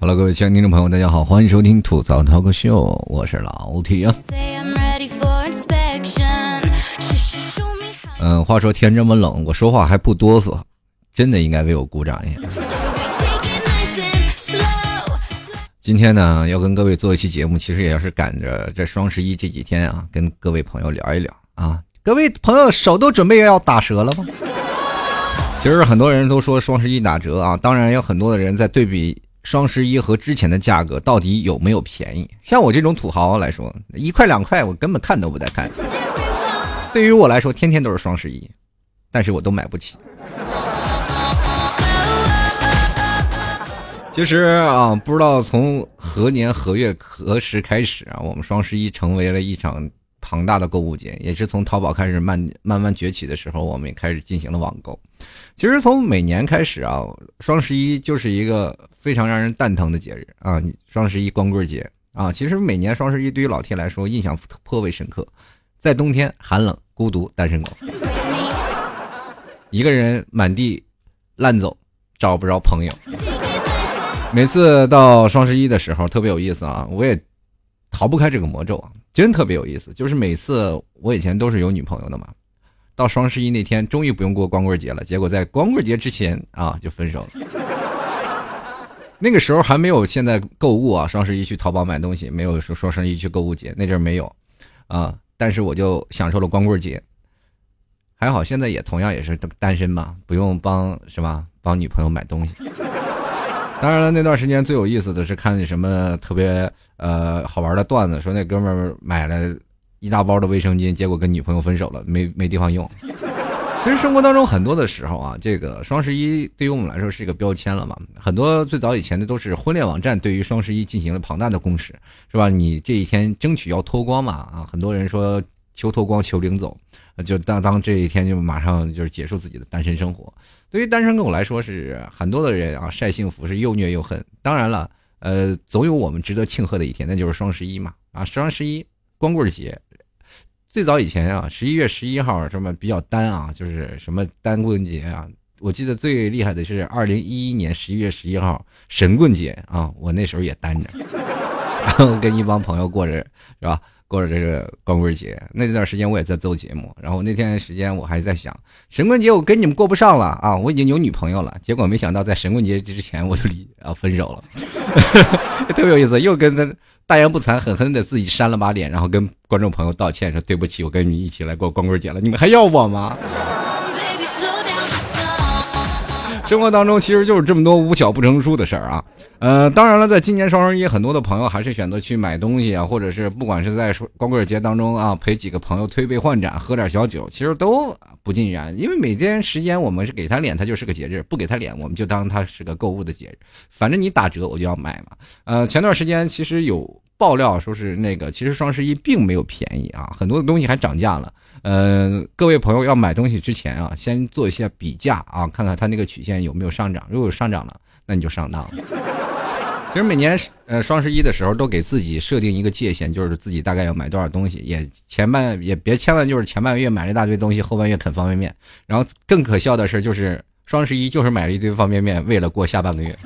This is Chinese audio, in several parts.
Hello，各位亲爱的听众朋友，大家好，欢迎收听吐槽 talk show，我是老 T 啊。嗯，话说天这么冷，我说话还不哆嗦，真的应该为我鼓掌一下。今天呢，要跟各位做一期节目，其实也要是赶着这双十一这几天啊，跟各位朋友聊一聊啊。各位朋友手都准备要打折了吗？其实很多人都说双十一打折啊，当然有很多的人在对比双十一和之前的价格到底有没有便宜。像我这种土豪来说，一块两块我根本看都不带看。对于我来说，天天都是双十一，但是我都买不起。其实啊，不知道从何年何月何时开始啊，我们双十一成为了一场。庞大的购物节也是从淘宝开始慢慢慢崛起的时候，我们也开始进行了网购。其实从每年开始啊，双十一就是一个非常让人蛋疼的节日啊！双十一光棍节啊，其实每年双十一对于老铁来说印象颇为深刻。在冬天寒冷、孤独、单身狗，一个人满地乱走，找不着朋友。每次到双十一的时候特别有意思啊，我也逃不开这个魔咒啊。真特别有意思，就是每次我以前都是有女朋友的嘛，到双十一那天终于不用过光棍节了，结果在光棍节之前啊就分手了。那个时候还没有现在购物啊，双十一去淘宝买东西，没有说双十一去购物节，那阵没有啊，但是我就享受了光棍节，还好现在也同样也是单身嘛，不用帮是吧？帮女朋友买东西。当然了，那段时间最有意思的是看什么特别呃好玩的段子，说那哥们儿买了一大包的卫生巾，结果跟女朋友分手了，没没地方用。其实生活当中很多的时候啊，这个双十一对于我们来说是一个标签了嘛。很多最早以前的都是婚恋网站对于双十一进行了庞大的攻势，是吧？你这一天争取要脱光嘛啊，很多人说求脱光求领走，就当当这一天就马上就是结束自己的单身生活。对于单身狗来说，是很多的人啊晒幸福是又虐又恨。当然了，呃，总有我们值得庆贺的一天，那就是双十一嘛。啊，双十一光棍节，最早以前啊，十一月十一号什么比较单啊，就是什么单棍节啊。我记得最厉害的是二零一一年十一月十一号神棍节啊，我那时候也单着，然后跟一帮朋友过着，是吧？过了这个光棍节，那段时间我也在做节目，然后那天时间我还在想，神棍节我跟你们过不上了啊，我已经有女朋友了，结果没想到在神棍节之前我就离 啊分手了，特别有意思，又跟他大言不惭，狠狠的自己扇了把脸，然后跟观众朋友道歉说对不起，我跟你们一起来过光棍节了，你们还要我吗？生活当中其实就是这么多无巧不成书的事儿啊，呃，当然了，在今年双十一，很多的朋友还是选择去买东西啊，或者是不管是在光棍节当中啊，陪几个朋友推杯换盏，喝点小酒，其实都不尽然。因为每天时间我们是给他脸，他就是个节日；不给他脸，我们就当他是个购物的节日。反正你打折，我就要买嘛。呃，前段时间其实有爆料说是那个，其实双十一并没有便宜啊，很多的东西还涨价了。呃，各位朋友要买东西之前啊，先做一下比价啊，看看它那个曲线有没有上涨。如果有上涨了，那你就上当了。其实每年呃双十一的时候，都给自己设定一个界限，就是自己大概要买多少东西。也前半也别千万就是前半个月买了一大堆东西，后半月啃方便面。然后更可笑的是，就是双十一就是买了一堆方便面，为了过下半个月。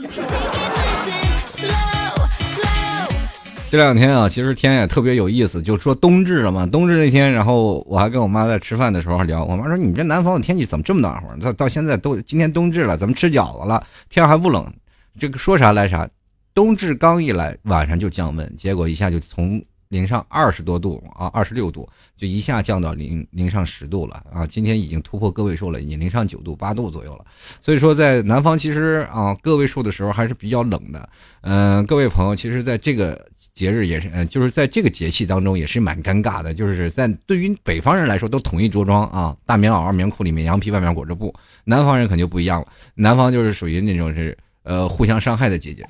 这两天啊，其实天也特别有意思，就说冬至了嘛。冬至那天，然后我还跟我妈在吃饭的时候聊，我妈说：“你这南方的天气怎么这么暖和？到到现在都今天冬至了，咱们吃饺子了，天还不冷。这个说啥来啥，冬至刚一来，晚上就降温，结果一下就从。”零上二十多度啊，二十六度就一下降到零零上十度了啊！今天已经突破个位数了，已经零上九度八度左右了。所以说，在南方其实啊个位数的时候还是比较冷的。嗯，各位朋友，其实在这个节日也是，嗯，就是在这个节气当中也是蛮尴尬的。就是在对于北方人来说，都统一着装啊，大棉袄、棉裤，里面羊皮，外面裹着布。南方人可就不一样了，南方就是属于那种是呃互相伤害的季节。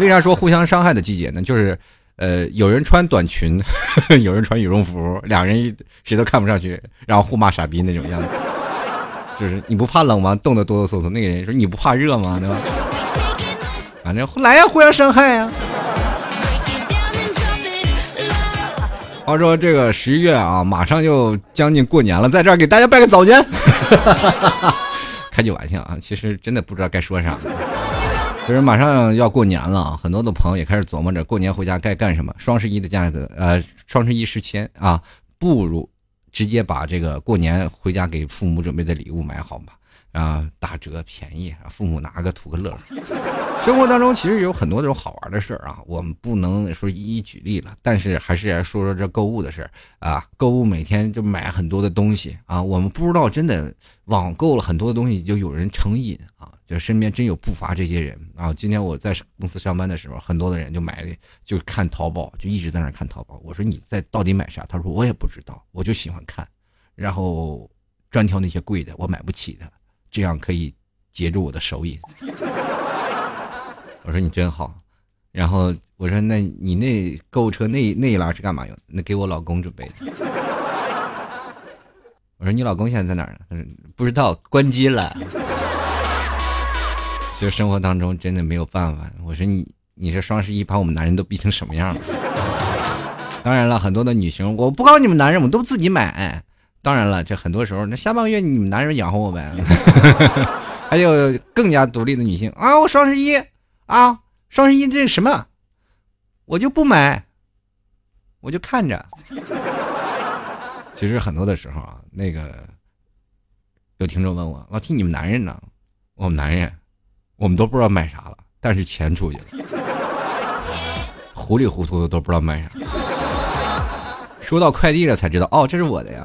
为啥说互相伤害的季节呢？就是。呃，有人穿短裙，有人穿羽绒服，两人谁都看不上去，然后互骂傻逼那种样子，就是你不怕冷吗？冻得哆哆嗦嗦。那个人说你不怕热吗？对吧？反正来呀，互相伤害呀。话说这个十一月啊，马上就将近过年了，在这儿给大家拜个早年。开句玩笑啊，其实真的不知道该说啥。就是马上要过年了啊，很多的朋友也开始琢磨着过年回家该干什么。双十一的价格，呃，双十一时迁啊，不如直接把这个过年回家给父母准备的礼物买好吧。啊，打折便宜，父母拿个图个乐。生活当中其实有很多这种好玩的事儿啊，我们不能说一一举例了，但是还是来说说这购物的事儿啊。购物每天就买很多的东西啊，我们不知道真的网购了很多的东西就有人成瘾啊，就身边真有不乏这些人啊。今天我在公司上班的时候，很多的人就买就看淘宝，就一直在那看淘宝。我说你在到底买啥？他说我也不知道，我就喜欢看，然后专挑那些贵的，我买不起的。这样可以截住我的手瘾。我说你真好，然后我说那你那购物车那那一栏是干嘛用？那给我老公准备的。我说你老公现在在哪儿呢？他说不知道，关机了。其实生活当中真的没有办法。我说你你这双十一把我们男人都逼成什么样了？当然了，很多的女生，我不告诉你们男人，我们都自己买。当然了，这很多时候，那下半个月你们男人养活我呗，还有更加独立的女性啊！我双十一啊，双十一这是什么？我就不买，我就看着。其实很多的时候啊，那个有听众问我，老听你们男人呢？我们男人，我们都不知道买啥了，但是钱出去了，糊里糊涂的都不知道买啥，收到快递了才知道，哦，这是我的呀。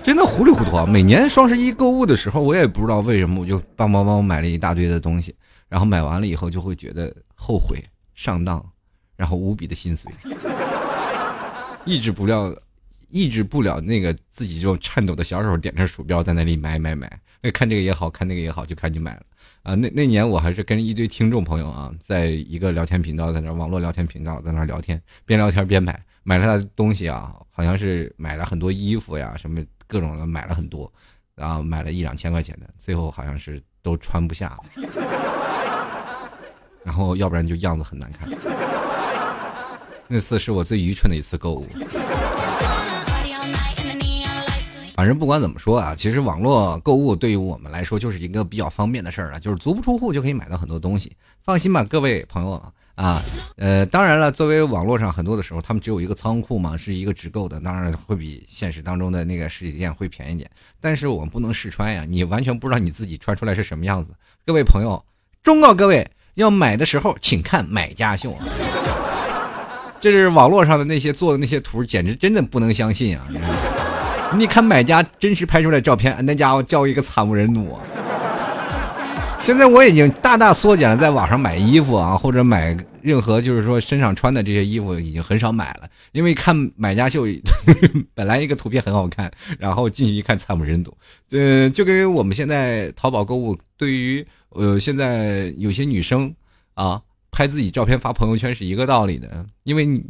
真的糊里糊涂啊！每年双十一购物的时候，我也不知道为什么，我就帮帮帮买了一大堆的东西，然后买完了以后就会觉得后悔、上当，然后无比的心碎，抑制不了，抑制不了那个自己就颤抖的小手点着鼠标在那里买买买，看这个也好看那个也好，就赶紧买了啊！那那年我还是跟一堆听众朋友啊，在一个聊天频道，在那网络聊天频道在那聊天，边聊天边买，买了他的东西啊，好像是买了很多衣服呀什么。各种的买了很多，然后买了一两千块钱的，最后好像是都穿不下，然后要不然就样子很难看。那次是我最愚蠢的一次购物。反正不管怎么说啊，其实网络购物对于我们来说就是一个比较方便的事儿了，就是足不出户就可以买到很多东西。放心吧，各位朋友。啊，呃，当然了，作为网络上很多的时候，他们只有一个仓库嘛，是一个直购的，当然会比现实当中的那个实体店会便宜点。但是我们不能试穿呀，你完全不知道你自己穿出来是什么样子。各位朋友，忠告各位，要买的时候请看买家秀。这是网络上的那些做的那些图，简直真的不能相信啊！你看买家真实拍出来照片，那家伙叫一个惨不忍睹。现在我已经大大缩减了在网上买衣服啊，或者买任何就是说身上穿的这些衣服，已经很少买了。因为看买家秀，本来一个图片很好看，然后进去一看惨不忍睹。呃，就跟我们现在淘宝购物，对于呃现在有些女生啊拍自己照片发朋友圈是一个道理的，因为你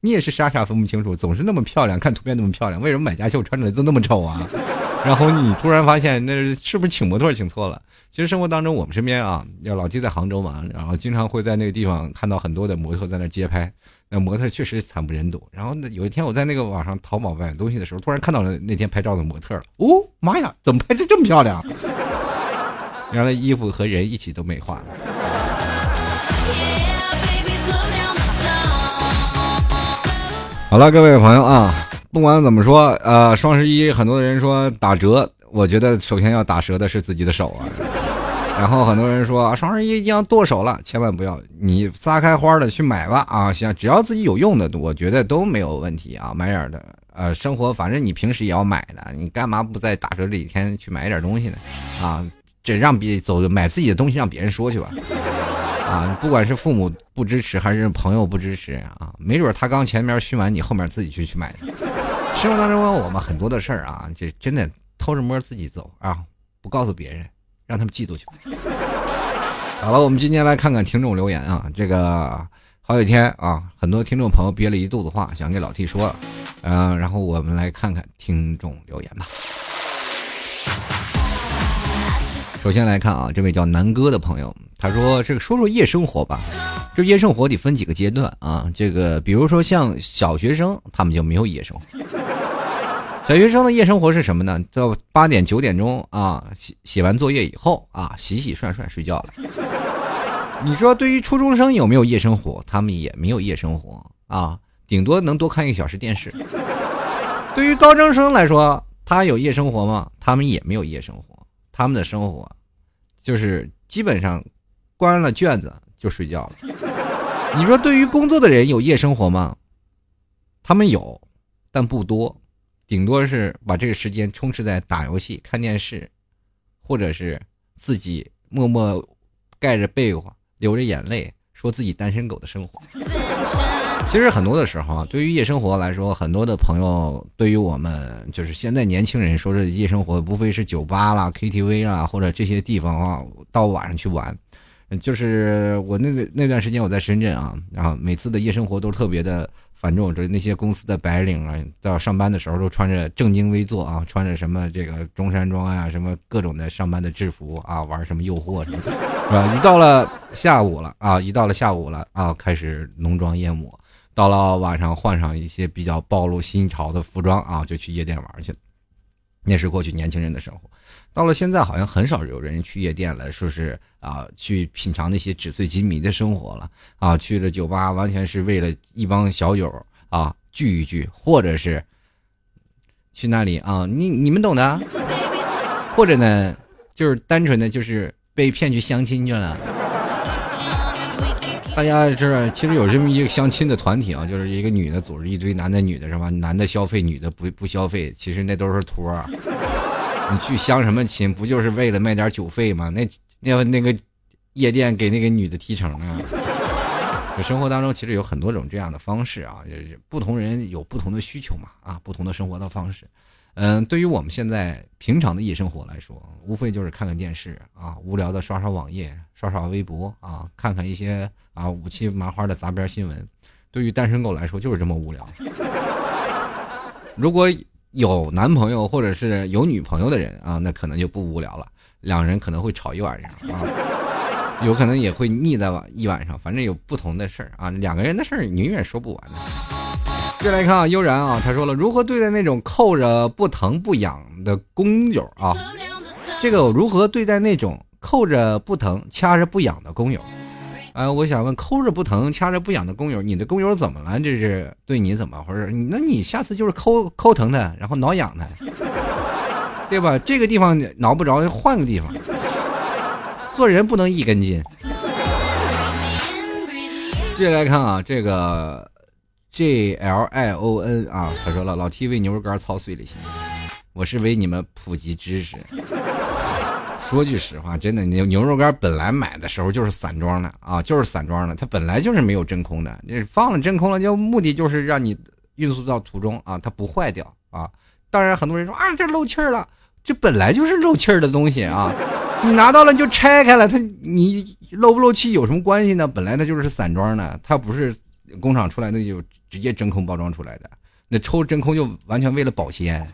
你也是傻傻分不清楚，总是那么漂亮，看图片那么漂亮，为什么买家秀穿出来都那么丑啊？然后你突然发现，那是不是请模特请错了？其实生活当中，我们身边啊，要老弟在杭州嘛，然后经常会在那个地方看到很多的模特在那街拍，那模特确实惨不忍睹。然后呢，有一天我在那个网上淘宝买东西的时候，突然看到了那天拍照的模特了。哦，妈呀，怎么拍的这么漂亮？原来衣服和人一起都美化了。好了，各位朋友啊。不管怎么说，呃，双十一很多人说打折，我觉得首先要打折的是自己的手啊。然后很多人说双十一要剁手了，千万不要，你撒开花的去买吧啊！行，只要自己有用的，我觉得都没有问题啊。买点的，呃，生活反正你平时也要买的，你干嘛不在打折这几天去买点东西呢？啊，这让别走买自己的东西让别人说去吧。啊，不管是父母不支持还是朋友不支持啊，没准他刚前面熏完，你后面自己就去买的。生活当中我们很多的事儿啊，就真的偷着摸自己走啊，不告诉别人，让他们嫉妒去。好了，我们今天来看看听众留言啊，这个好几天啊，很多听众朋友憋了一肚子话想给老 T 说，嗯，然后我们来看看听众留言吧。首先来看啊，这位叫南哥的朋友，他说：“这个说说夜生活吧，这夜生活得分几个阶段啊。这个比如说像小学生，他们就没有夜生活。小学生的夜生活是什么呢？到八点九点钟啊，写写完作业以后啊，洗洗涮涮睡觉了。你说对于初中生有没有夜生活？他们也没有夜生活啊，顶多能多看一个小时电视。对于高中生来说，他有夜生活吗？他们也没有夜生活。”他们的生活，就是基本上关了卷子就睡觉了。你说对于工作的人有夜生活吗？他们有，但不多，顶多是把这个时间充斥在打游戏、看电视，或者是自己默默盖着被窝流着眼泪说自己单身狗的生活。其实很多的时候啊，对于夜生活来说，很多的朋友对于我们就是现在年轻人说这夜生活，无非是酒吧啦、KTV 啦，或者这些地方啊，到晚上去玩。就是我那个那段时间我在深圳啊，然后每次的夜生活都特别的繁重，就是那些公司的白领啊，到上班的时候都穿着正襟危坐啊，穿着什么这个中山装啊，什么各种的上班的制服啊，玩什么诱惑什么，是吧？一到了下午了啊，一到了下午了啊，开始浓妆艳抹。到了晚上，换上一些比较暴露新潮的服装啊，就去夜店玩去了。那是过去年轻人的生活。到了现在，好像很少有人去夜店了，说是啊，去品尝那些纸醉金迷的生活了啊。去了酒吧，完全是为了一帮小友啊聚一聚，或者是去那里啊，你你们懂的。或者呢，就是单纯的就是被骗去相亲去了。大家知道，其实有这么一个相亲的团体啊，就是一个女的组织一堆男的女的，是吧？男的消费，女的不不消费，其实那都是托儿。你去相什么亲？不就是为了卖点酒费吗？那那那个夜店给那个女的提成啊。生活当中其实有很多种这样的方式啊，不同人有不同的需求嘛啊，不同的生活的方式。嗯，对于我们现在平常的夜生活来说，无非就是看看电视啊，无聊的刷刷网页、刷刷微博啊，看看一些啊五七麻花的杂边新闻。对于单身狗来说，就是这么无聊。如果有男朋友或者是有女朋友的人啊，那可能就不无聊了，两人可能会吵一晚上啊，有可能也会腻在晚一晚上，反正有不同的事儿啊，两个人的事儿永远说不完的。再来看啊，悠然啊，他说了如何对待那种扣着不疼不痒的工友啊？这个如何对待那种扣着不疼掐着不痒的工友？啊，我想问，抠着不疼掐着不痒的工友，你的工友怎么了？这是对你怎么回事？那你下次就是抠抠疼他，然后挠痒他，对吧？这个地方挠不着，换个地方。做人不能一根筋。接下来看啊，这个。J L I O N 啊，他说了，老 T 为牛肉干操碎了心，我是为你们普及知识。说句实话，真的牛牛肉干本来买的时候就是散装的啊，就是散装的，它本来就是没有真空的。你放了真空了，就目的就是让你运输到途中啊，它不坏掉啊。当然，很多人说啊，这漏气儿了，这本来就是漏气儿的东西啊。你拿到了就拆开了，它你漏不漏气有什么关系呢？本来它就是散装的，它不是工厂出来那就。直接真空包装出来的，那抽真空就完全为了保鲜。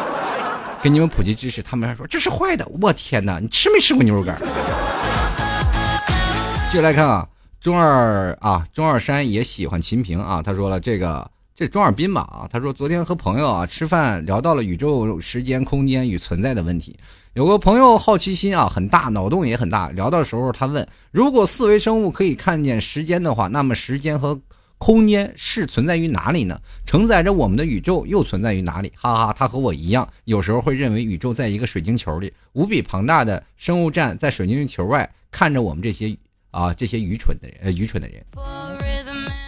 给你们普及知识，他们还说这是坏的。我天哪，你吃没吃过牛肉干？继续来看啊，中二啊，中二山也喜欢秦平啊。他说了这个，这中二斌吧啊。他说昨天和朋友啊吃饭，聊到了宇宙、时间、空间与存在的问题。有个朋友好奇心啊很大，脑洞也很大。聊到时候他问，如果四维生物可以看见时间的话，那么时间和空间是存在于哪里呢？承载着我们的宇宙又存在于哪里？哈哈，他和我一样，有时候会认为宇宙在一个水晶球里，无比庞大的生物站在水晶球外看着我们这些啊这些愚蠢的人，呃愚蠢的人。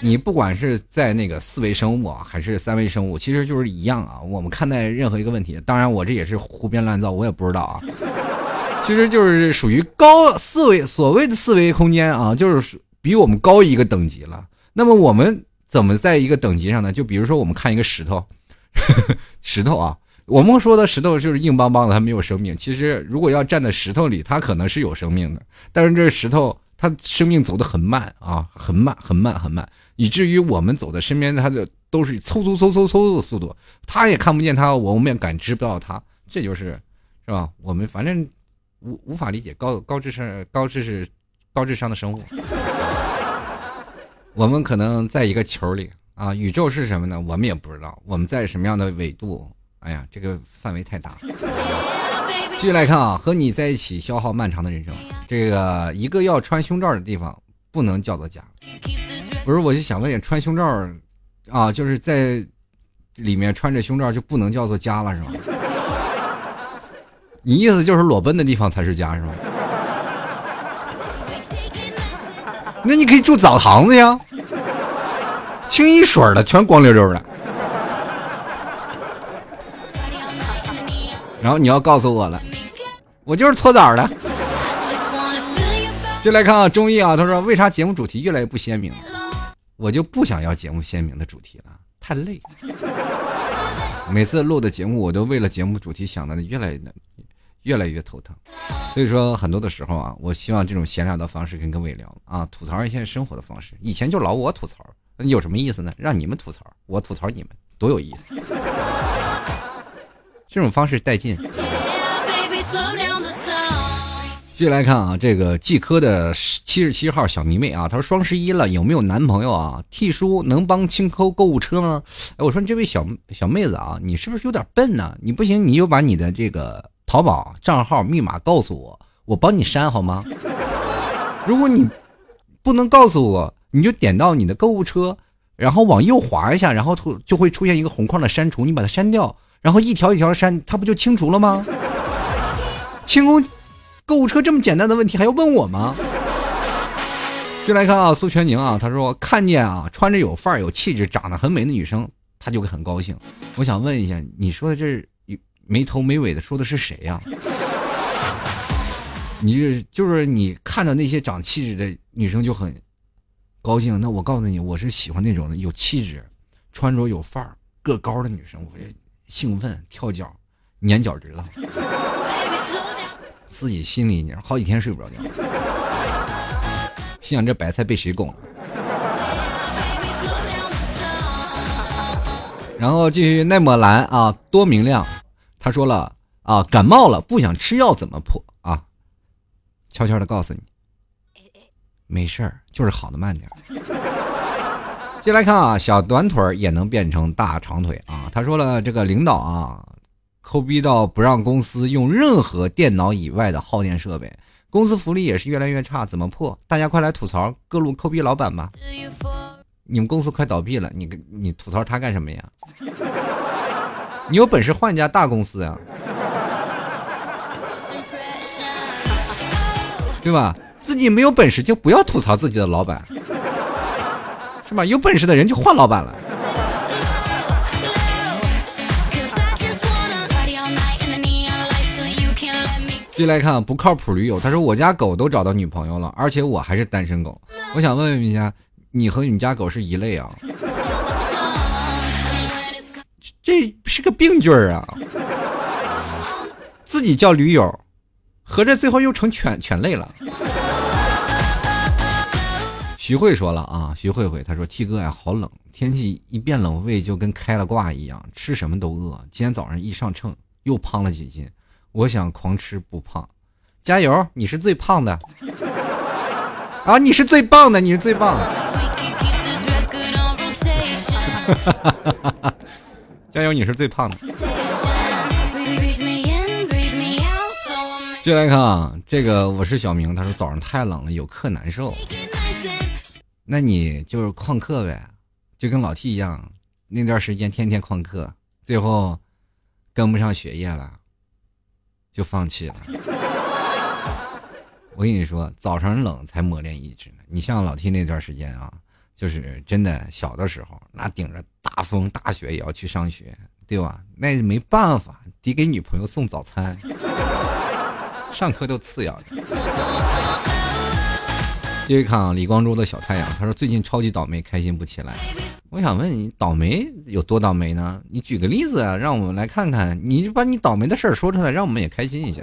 你不管是在那个四维生物啊，还是三维生物，其实就是一样啊。我们看待任何一个问题，当然我这也是胡编乱造，我也不知道啊。其实就是属于高四维，所谓的四维空间啊，就是比我们高一个等级了。那么我们怎么在一个等级上呢？就比如说我们看一个石头，石头啊，我们说的石头就是硬邦邦的，它没有生命。其实如果要站在石头里，它可能是有生命的，但是这石头他生命走得很慢啊，很慢，很慢，很慢，以至于我们走的身边他的都是嗖嗖嗖嗖嗖的速度，他也看不见他，我们也感知不到他，这就是，是吧？我们反正无无法理解高高智商高知识高智商的生物。我们可能在一个球里啊，宇宙是什么呢？我们也不知道。我们在什么样的纬度？哎呀，这个范围太大。继续来看啊，和你在一起消耗漫长的人生，这个一个要穿胸罩的地方不能叫做家。不是，我就想问你，穿胸罩啊，就是在里面穿着胸罩就不能叫做家了，是吗？你意思就是裸奔的地方才是家，是吗？那你可以住澡堂子呀，清一水的全光溜溜的。然后你要告诉我了，我就是搓澡的。就来看啊，中医啊，他说为啥节目主题越来越不鲜明？我就不想要节目鲜明的主题了，太累。每次录的节目，我都为了节目主题想的越来越越来越头疼。所以说，很多的时候啊，我希望这种闲聊的方式跟各位聊啊，吐槽一下生活的方式。以前就老我吐槽，有什么意思呢？让你们吐槽，我吐槽你们，多有意思。这种方式带劲。继续来看啊，这个季科的七十七号小迷妹啊，她说双十一了，有没有男朋友啊？替叔能帮清抠购物车吗？哎，我说你这位小小妹子啊，你是不是有点笨呢？你不行，你就把你的这个淘宝账号密码告诉我，我帮你删好吗？如果你不能告诉我，你就点到你的购物车，然后往右滑一下，然后就会出现一个红框的删除，你把它删掉，然后一条一条删，他不就清除了吗？清空。购物车这么简单的问题还要问我吗？就来看啊，苏全宁啊，他说看见啊穿着有范儿、有气质、长得很美的女生，他就会很高兴。我想问一下，你说的这没头没尾的说的是谁呀？你是就是你看到那些长气质的女生就很高兴，那我告诉你，我是喜欢那种有气质、穿着有范儿、个高的女生，我会兴奋跳脚、粘脚趾了。自己心里，好几天睡不着觉，心想这白菜被谁拱了？然后继续奈莫兰啊，多明亮，他说了啊，感冒了不想吃药怎么破啊？悄悄的告诉你，没事儿，就是好的慢点。接来看啊，小短腿儿也能变成大长腿啊。他说了，这个领导啊。抠逼到不让公司用任何电脑以外的耗电设备，公司福利也是越来越差，怎么破？大家快来吐槽各路抠逼老板吧！你们公司快倒闭了，你你吐槽他干什么呀？你有本事换一家大公司啊，对吧？自己没有本事就不要吐槽自己的老板，是吧？有本事的人就换老板了。继续来看不靠谱驴友，他说我家狗都找到女朋友了，而且我还是单身狗。我想问问一下，你和你们家狗是一类啊？这是个病句儿啊！自己叫驴友，合着最后又成犬犬类了。徐慧说了啊，徐慧慧，她说 T 哥呀，好冷，天气一变冷，胃就跟开了挂一样，吃什么都饿。今天早上一上秤，又胖了几斤。我想狂吃不胖，加油！你是最胖的 啊！你是最棒的，你是最棒的！加油！你是最胖的。进来看啊，这个我是小明，他说早上太冷了，有课难受。那你就是旷课呗，就跟老 T 一样，那段时间天天旷课，最后跟不上学业了。就放弃了。我跟你说，早上冷才磨练意志呢。你像老 T 那段时间啊，就是真的小的时候，那顶着大风大雪也要去上学，对吧？那没办法，得给女朋友送早餐，上课都次要的。继续看啊，李光洙的小太阳，他说最近超级倒霉，开心不起来。我想问你，倒霉有多倒霉呢？你举个例子啊，让我们来看看。你就把你倒霉的事儿说出来，让我们也开心一下。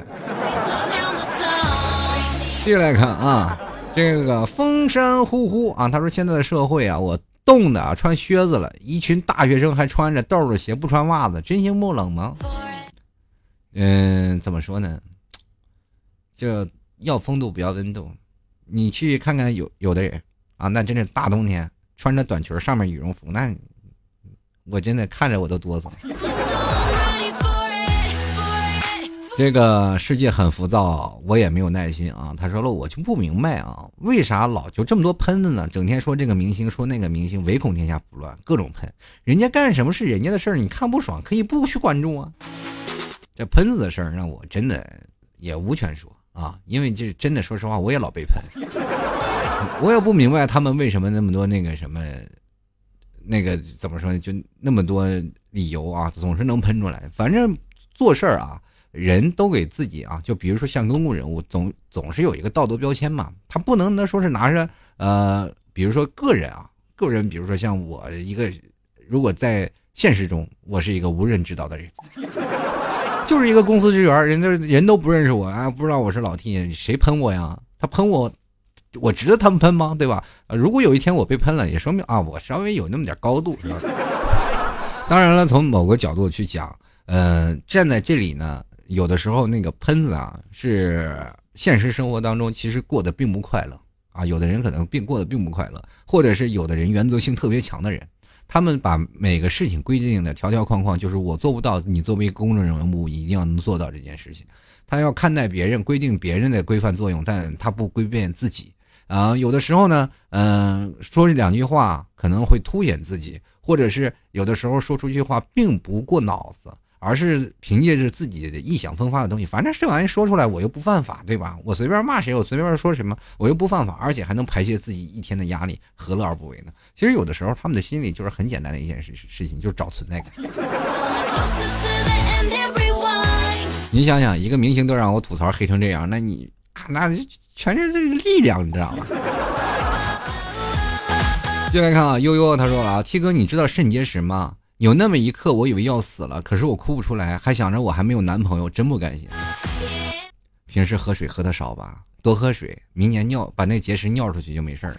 继续来看啊，这个风山呼呼啊，他说现在的社会啊，我冻的啊穿靴子了，一群大学生还穿着豆豆鞋不穿袜子，真心不冷吗？嗯，怎么说呢？就要风度不要温度。你去看看有有的人啊，那真是大冬天穿着短裙上面羽绒服，那我真的看着我都哆嗦。这个世界很浮躁，我也没有耐心啊。他说了，我就不明白啊，为啥老就这么多喷子呢？整天说这个明星，说那个明星，唯恐天下不乱，各种喷。人家干什么是人家的事儿，你看不爽可以不去关注啊。这喷子的事儿让我真的也无权说啊，因为这真的，说实话，我也老被喷，我也不明白他们为什么那么多那个什么，那个怎么说呢？就那么多理由啊，总是能喷出来。反正做事儿啊。人都给自己啊，就比如说像公共人物，总总是有一个道德标签嘛，他不能呢说是拿着呃，比如说个人啊，个人，比如说像我一个，如果在现实中我是一个无人知道的人，就是一个公司职员，人家人都不认识我啊，不知道我是老 T，谁喷我呀？他喷我，我值得他们喷吗？对吧？如果有一天我被喷了，也说明啊，我稍微有那么点高度，当然了，从某个角度去讲，嗯，站在这里呢。有的时候，那个喷子啊，是现实生活当中其实过得并不快乐啊。有的人可能并过得并不快乐，或者是有的人原则性特别强的人，他们把每个事情规定的条条框框，就是我做不到，你作为公众人物一定要能做到这件事情。他要看待别人，规定别人的规范作用，但他不规变自己啊。有的时候呢，嗯，说这两句话可能会凸显自己，或者是有的时候说出一句话并不过脑子。而是凭借着自己的异想风发的东西，反正这玩意说出来我又不犯法，对吧？我随便骂谁，我随便说什么，我又不犯法，而且还能排泄自己一天的压力，何乐而不为呢？其实有的时候他们的心里就是很简单的一件事事情，就是找存在感。你想想，一个明星都让我吐槽黑成这样，那你那全是这个力量，你知道吗？进来看啊，悠悠他说了啊，T 哥，你知道肾结石吗？有那么一刻，我以为要死了，可是我哭不出来，还想着我还没有男朋友，真不甘心。平时喝水喝的少吧，多喝水，明年尿把那结石尿出去就没事了。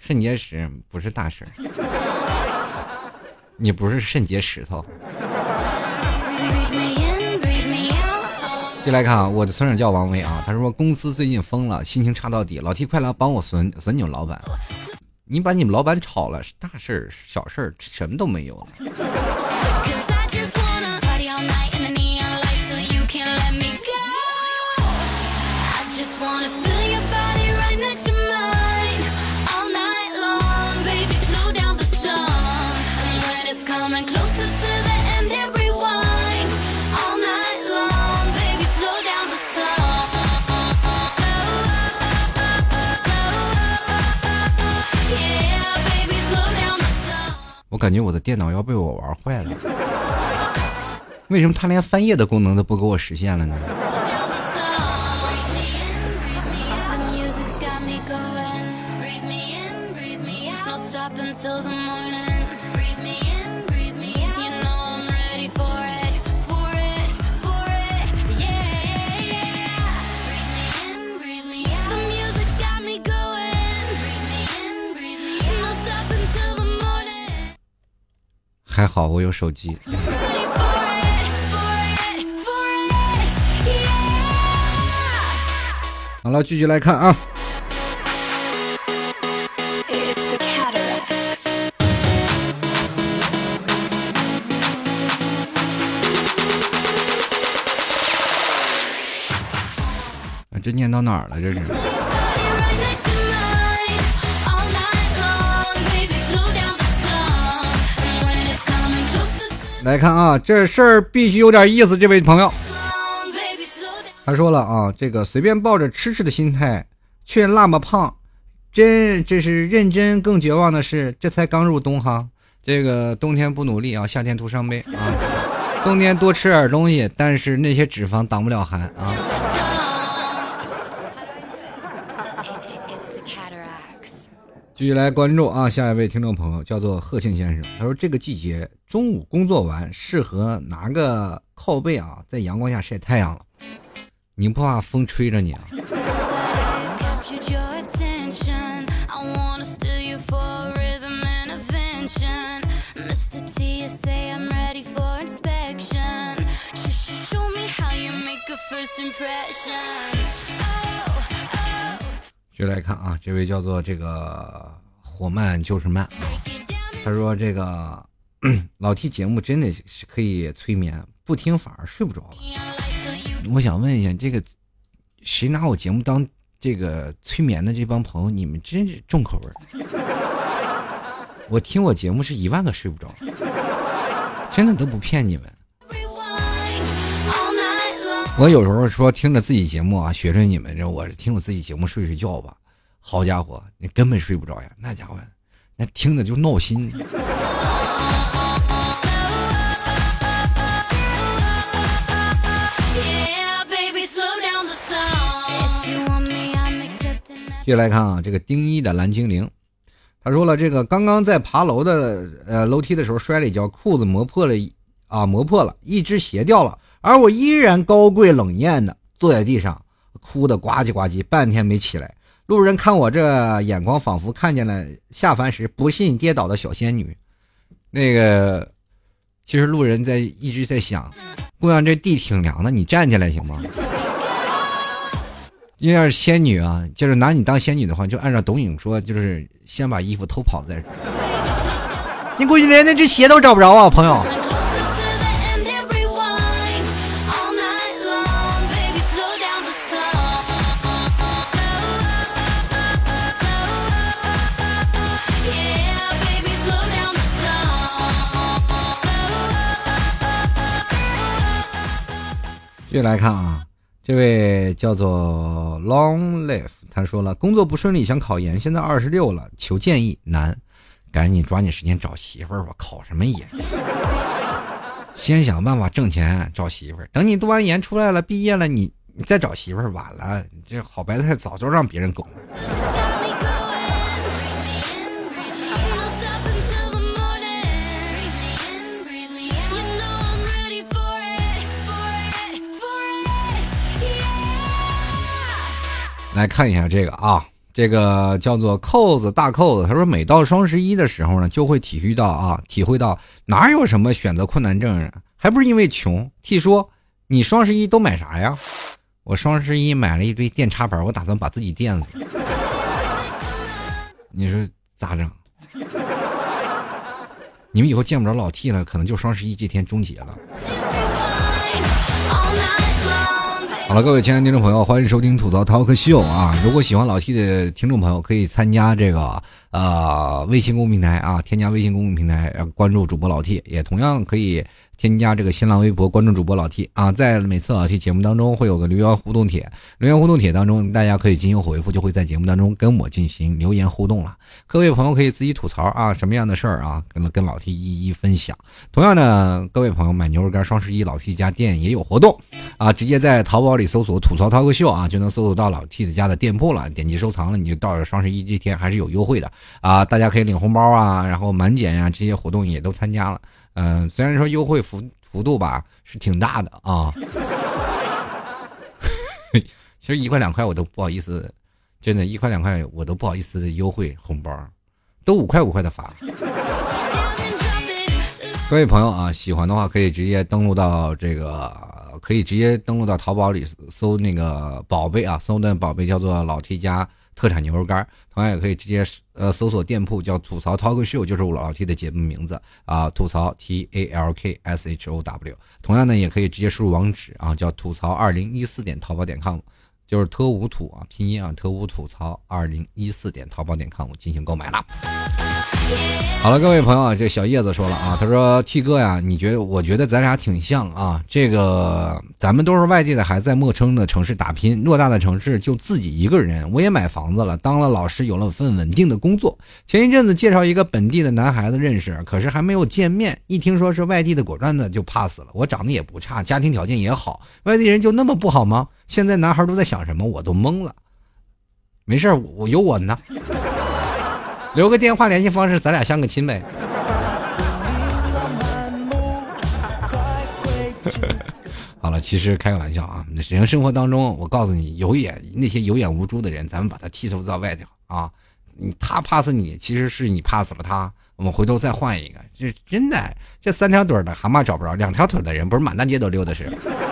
肾结石不是大事儿你不是肾结石头。进来看啊，我的村长叫王威啊，他说公司最近疯了，心情差到底，老 T 快来帮我损损你们老板。你把你们老板炒了，大事儿、小事儿，什么都没有。了 我感觉我的电脑要被我玩坏了，为什么它连翻页的功能都不给我实现了呢？还好我有手机。好了，继续来看啊。这念到哪儿了？这是。来看啊，这事儿必须有点意思。这位朋友，他说了啊，这个随便抱着吃吃的心态，却那么胖，真这是认真。更绝望的是，这才刚入冬哈，这个冬天不努力啊，夏天徒伤悲啊。冬天多吃点东西，但是那些脂肪挡不了寒啊。继续来关注啊，下一位听众朋友叫做贺庆先生，他说这个季节中午工作完，适合拿个靠背啊，在阳光下晒太阳了。你不怕风吹着你啊？来看啊，这位叫做这个火慢就是慢，他说这个老 T 节目真的是可以催眠，不听反而睡不着了。我想问一下，这个谁拿我节目当这个催眠的这帮朋友，你们真是重口味。我听我节目是一万个睡不着，真的都不骗你们。我有时候说听着自己节目啊，学着你们这，我听我自己节目睡睡觉吧。好家伙，你根本睡不着呀！那家伙，那听着就闹心。继续来看啊，这个丁一的蓝精灵，他说了，这个刚刚在爬楼的呃楼梯的时候摔了一跤，裤子磨破了啊，磨破了一只鞋掉了。而我依然高贵冷艳的坐在地上，哭得呱唧呱唧，半天没起来。路人看我这眼光，仿佛看见了下凡时不幸跌倒的小仙女。那个，其实路人在一直在想，姑娘这地挺凉的，你站起来行吗？因为要是仙女啊，就是拿你当仙女的话，就按照董颖说，就是先把衣服偷跑再说。你估计连那只鞋都找不着啊，朋友。继续来看啊，这位叫做 Long Life，他说了，工作不顺利，想考研，现在二十六了，求建议，难，赶紧抓紧时间找媳妇儿吧，考什么研？先想办法挣钱找媳妇儿，等你读完研出来了，毕业了，你你再找媳妇儿晚了，这好白菜早就让别人拱了。来看一下这个啊，这个叫做扣子大扣子。他说，每到双十一的时候呢，就会体会到啊，体会到哪有什么选择困难症啊，还不是因为穷。T 说，你双十一都买啥呀？我双十一买了一堆电插板，我打算把自己电死。你说咋整？你们以后见不着老 T 了，可能就双十一这天终结了。好了，各位亲爱的听众朋友，欢迎收听吐槽 talk 秀啊！如果喜欢老 T 的听众朋友，可以参加这个呃微信公众平台啊，添加微信公众平台，关注主播老 T，也同样可以。添加这个新浪微博，关注主播老 T 啊，在每次老 T 节目当中会有个留言互动帖，留言互动帖当中大家可以进行回复，就会在节目当中跟我进行留言互动了。各位朋友可以自己吐槽啊，什么样的事儿啊，跟跟老 T 一一分享。同样的，各位朋友买牛肉干双十一老 T 家店也有活动啊，直接在淘宝里搜索“吐槽涛哥秀”啊，就能搜索到老 T 的家的店铺了。点击收藏了，你就到双十一这天还是有优惠的啊，大家可以领红包啊，然后满减呀，这些活动也都参加了。嗯，虽然说优惠幅幅度吧是挺大的啊，其实一块两块我都不好意思，真的，一块两块我都不好意思优惠红包，都五块五块的发。各位朋友啊，喜欢的话可以直接登录到这个，可以直接登录到淘宝里搜那个宝贝啊，搜的宝贝叫做老 T 家。特产牛肉干，同样也可以直接呃搜索店铺叫吐槽 talk show，就是我老 T 的节目名字啊，吐槽 T A L K S H O W。同样呢，也可以直接输入网址啊，叫吐槽二零一四点淘宝点 com，就是特五土啊，拼音啊，特五吐槽二零一四点淘宝点 com 进行购买了。好了，各位朋友啊，这小叶子说了啊，他说 T 哥呀，你觉得？我觉得咱俩挺像啊。这个咱们都是外地的孩子，在陌生的城市打拼，偌大的城市就自己一个人。我也买房子了，当了老师，有了份稳定的工作。前一阵子介绍一个本地的男孩子认识，可是还没有见面，一听说是外地的，果断的就 pass 了。我长得也不差，家庭条件也好，外地人就那么不好吗？现在男孩都在想什么？我都懵了。没事我有我呢。留个电话联系方式，咱俩相个亲呗。好了，其实开个玩笑啊。那人生活当中，我告诉你，有眼那些有眼无珠的人，咱们把他剔除到外头啊。你他 pass 你，其实是你 pass 了他。我们回头再换一个，这真的，这三条腿的蛤蟆找不着，两条腿的人不是满大街都溜达是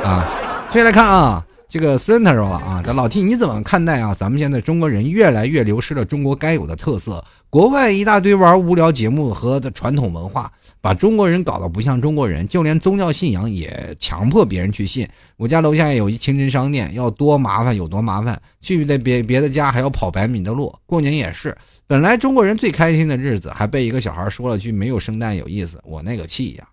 啊。接下来看啊，这个 center 说啊，这老 T 你怎么看待啊？咱们现在中国人越来越流失了中国该有的特色，国外一大堆玩无聊节目和的传统文化，把中国人搞得不像中国人，就连宗教信仰也强迫别人去信。我家楼下有一清真商店，要多麻烦有多麻烦，去的别别的家还要跑百米的路。过年也是，本来中国人最开心的日子，还被一个小孩说了句没有圣诞有意思，我那个气呀！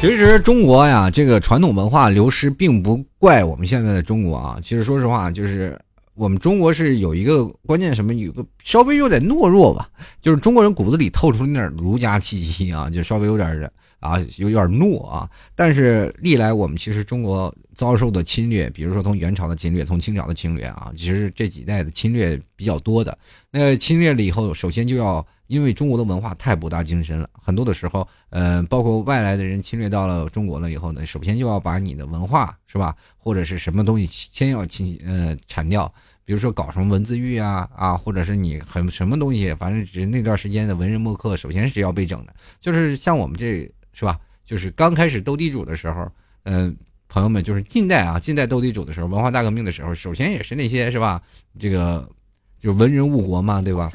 其实中国呀，这个传统文化流失并不怪我们现在的中国啊。其实说实话，就是我们中国是有一个关键什么，有个稍微有点懦弱吧，就是中国人骨子里透出那点儒家气息啊，就稍微有点啊，有点懦啊。但是历来我们其实中国遭受的侵略，比如说从元朝的侵略，从清朝的侵略啊，其实这几代的侵略比较多的。那侵略了以后，首先就要。因为中国的文化太博大精深了，很多的时候，呃，包括外来的人侵略到了中国了以后呢，首先就要把你的文化是吧，或者是什么东西先要清呃铲掉，比如说搞什么文字狱啊啊，或者是你很什么东西，反正只那段时间的文人墨客，首先是要被整的。就是像我们这是吧，就是刚开始斗地主的时候，嗯，朋友们，就是近代啊，近代斗地主的时候，文化大革命的时候，首先也是那些是吧，这个就文人误国嘛，对吧？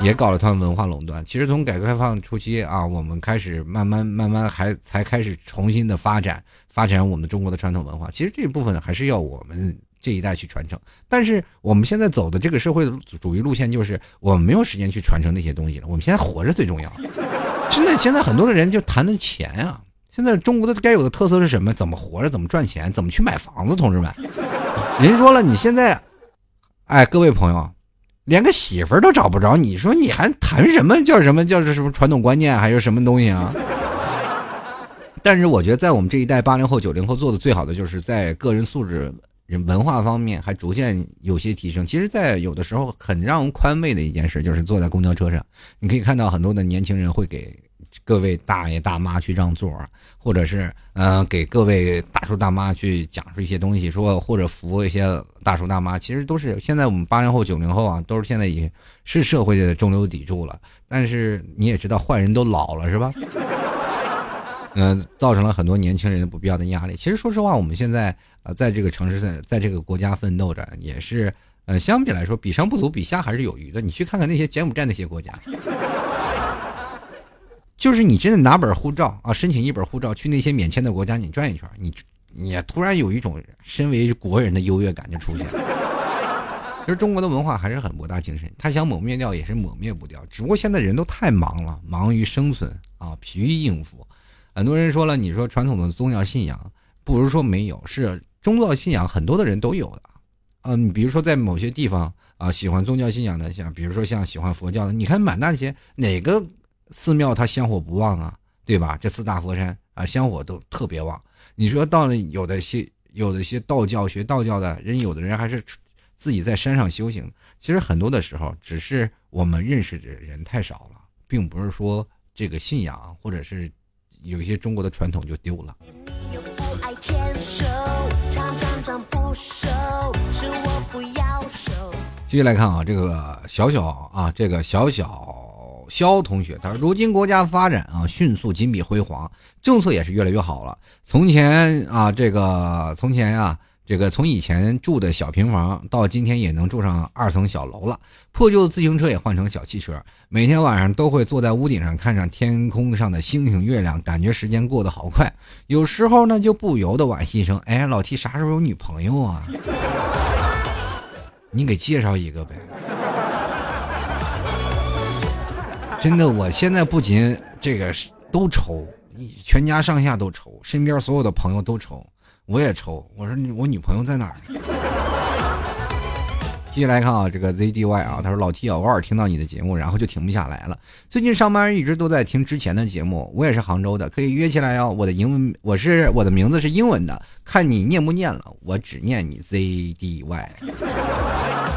也搞了趟文化垄断。其实从改革开放初期啊，我们开始慢慢慢慢还才开始重新的发展发展我们中国的传统文化。其实这一部分还是要我们这一代去传承。但是我们现在走的这个社会主义路线，就是我们没有时间去传承那些东西了。我们现在活着最重要。真的，现在很多的人就谈的钱啊。现在中国的该有的特色是什么？怎么活着？怎么赚钱？怎么去买房子？同志们，人说了，你现在，哎，各位朋友。连个媳妇儿都找不着，你说你还谈什么叫什么叫是什么传统观念还是什么东西啊？但是我觉得在我们这一代八零后九零后做的最好的就是在个人素质、文化方面还逐渐有些提升。其实，在有的时候很让人宽慰的一件事就是坐在公交车上，你可以看到很多的年轻人会给。各位大爷大妈去让座，或者是嗯给各位大叔大妈去讲述一些东西，说或者服务一些大叔大妈，其实都是现在我们八零后九零后啊，都是现在也是社会的中流砥柱了。但是你也知道，坏人都老了，是吧？嗯，造成了很多年轻人不必要的压力。其实说实话，我们现在呃，在这个城市，在在这个国家奋斗着，也是呃，相比来说，比上不足，比下还是有余的。你去看看那些柬埔寨那些国家。就是你真的拿本护照啊，申请一本护照去那些免签的国家，你转一圈，你你突然有一种身为国人的优越感就出现了。其实中国的文化还是很博大精深，他想抹灭掉也是抹灭不掉，只不过现在人都太忙了，忙于生存啊，疲于应付。很多人说了，你说传统的宗教信仰，不如说没有，是宗教信仰很多的人都有的。嗯，比如说在某些地方啊，喜欢宗教信仰的，像比如说像喜欢佛教的，你看满大街哪个？寺庙它香火不旺啊，对吧？这四大佛山啊，香火都特别旺。你说到了有的些有的些道教学道教的人，有的人还是自己在山上修行。其实很多的时候，只是我们认识的人太少了，并不是说这个信仰或者是有一些中国的传统就丢了。继续来看啊，这个小小啊，这个小小。肖同学，他说：“如今国家发展啊迅速，金碧辉煌，政策也是越来越好了。从前啊，这个从前啊，这个从以前住的小平房，到今天也能住上二层小楼了。破旧自行车也换成小汽车，每天晚上都会坐在屋顶上看上天空上的星星月亮，感觉时间过得好快。有时候呢，就不由得惋惜一声：哎，老 T 啥时候有女朋友啊？你给介绍一个呗。” 真的，我现在不仅这个都愁，全家上下都愁，身边所有的朋友都愁，我也愁。我说我女朋友在哪儿？继续来看啊，这个 ZDY 啊，他说老 T 啊，偶尔听到你的节目，然后就停不下来了。最近上班一直都在听之前的节目，我也是杭州的，可以约起来哦。我的英文，我是我的名字是英文的，看你念不念了，我只念你 ZDY。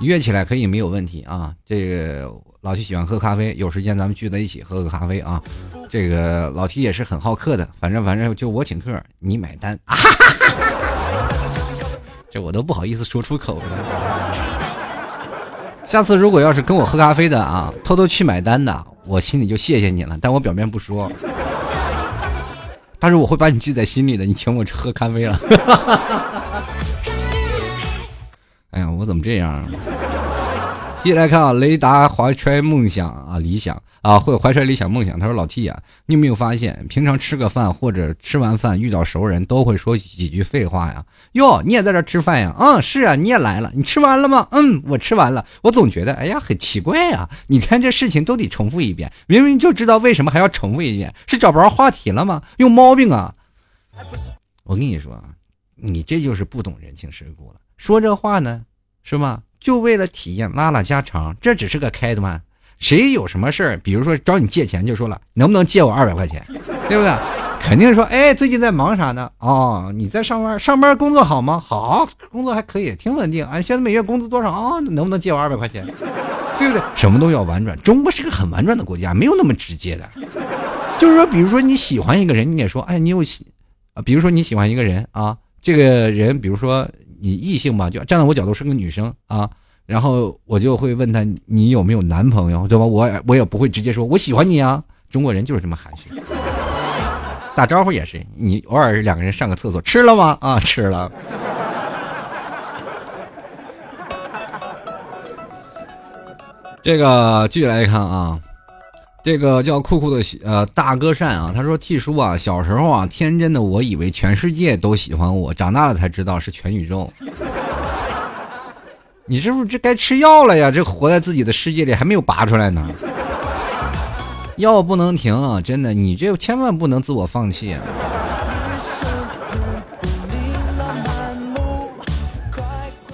约起来可以没有问题啊！这个老提喜欢喝咖啡，有时间咱们聚在一起喝个咖啡啊！这个老提也是很好客的，反正反正就我请客，你买单。这我都不好意思说出口了。下次如果要是跟我喝咖啡的啊，偷偷去买单的，我心里就谢谢你了，但我表面不说。但是我会把你记在心里的，你请我喝咖啡了。哎呀，我怎么这样？继续来看啊，雷达怀揣梦想啊，理想啊，会怀揣理想梦想。他说：“老 T 啊，你有没有发现，平常吃个饭或者吃完饭遇到熟人都会说几句废话呀？哟，你也在这吃饭呀？嗯，是啊，你也来了。你吃完了吗？嗯，我吃完了。我总觉得，哎呀，很奇怪呀。你看这事情都得重复一遍，明明就知道为什么还要重复一遍，是找不着话题了吗？有毛病啊！我跟你说啊，你这就是不懂人情世故了。说这话呢，是吧？”就为了体验拉拉家常，这只是个开端。谁有什么事儿，比如说找你借钱，就说了能不能借我二百块钱，对不对？肯定说，哎，最近在忙啥呢？哦，你在上班，上班工作好吗？好，工作还可以，挺稳定。哎，现在每月工资多少啊？能不能借我二百块钱？对不对？什么都要婉转，中国是个很婉转的国家，没有那么直接的。就是说，比如说你喜欢一个人，你也说，哎，你有喜啊？比如说你喜欢一个人啊，这个人，比如说。你异性吧，就站在我角度是个女生啊，然后我就会问他你有没有男朋友，对吧？我我也不会直接说我喜欢你啊，中国人就是这么含蓄。打招呼也是，你偶尔两个人上个厕所，吃了吗？啊，吃了。这个继续来看啊。这个叫酷酷的呃大哥善啊，他说：“T 叔啊，小时候啊，天真的我以为全世界都喜欢我，长大了才知道是全宇宙。你是不是这该吃药了呀？这活在自己的世界里还没有拔出来呢，药不能停，啊真的，你这千万不能自我放弃。”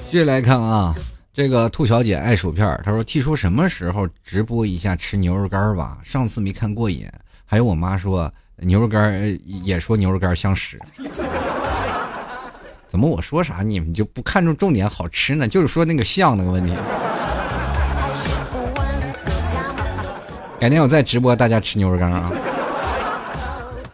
继续来看啊。这个兔小姐爱薯片她说：“T 叔什么时候直播一下吃牛肉干吧？上次没看过瘾。”还有我妈说牛肉干也说牛肉干像屎。怎么我说啥你们就不看重重点好吃呢？就是说那个像那个问题。改天我再直播大家吃牛肉干啊。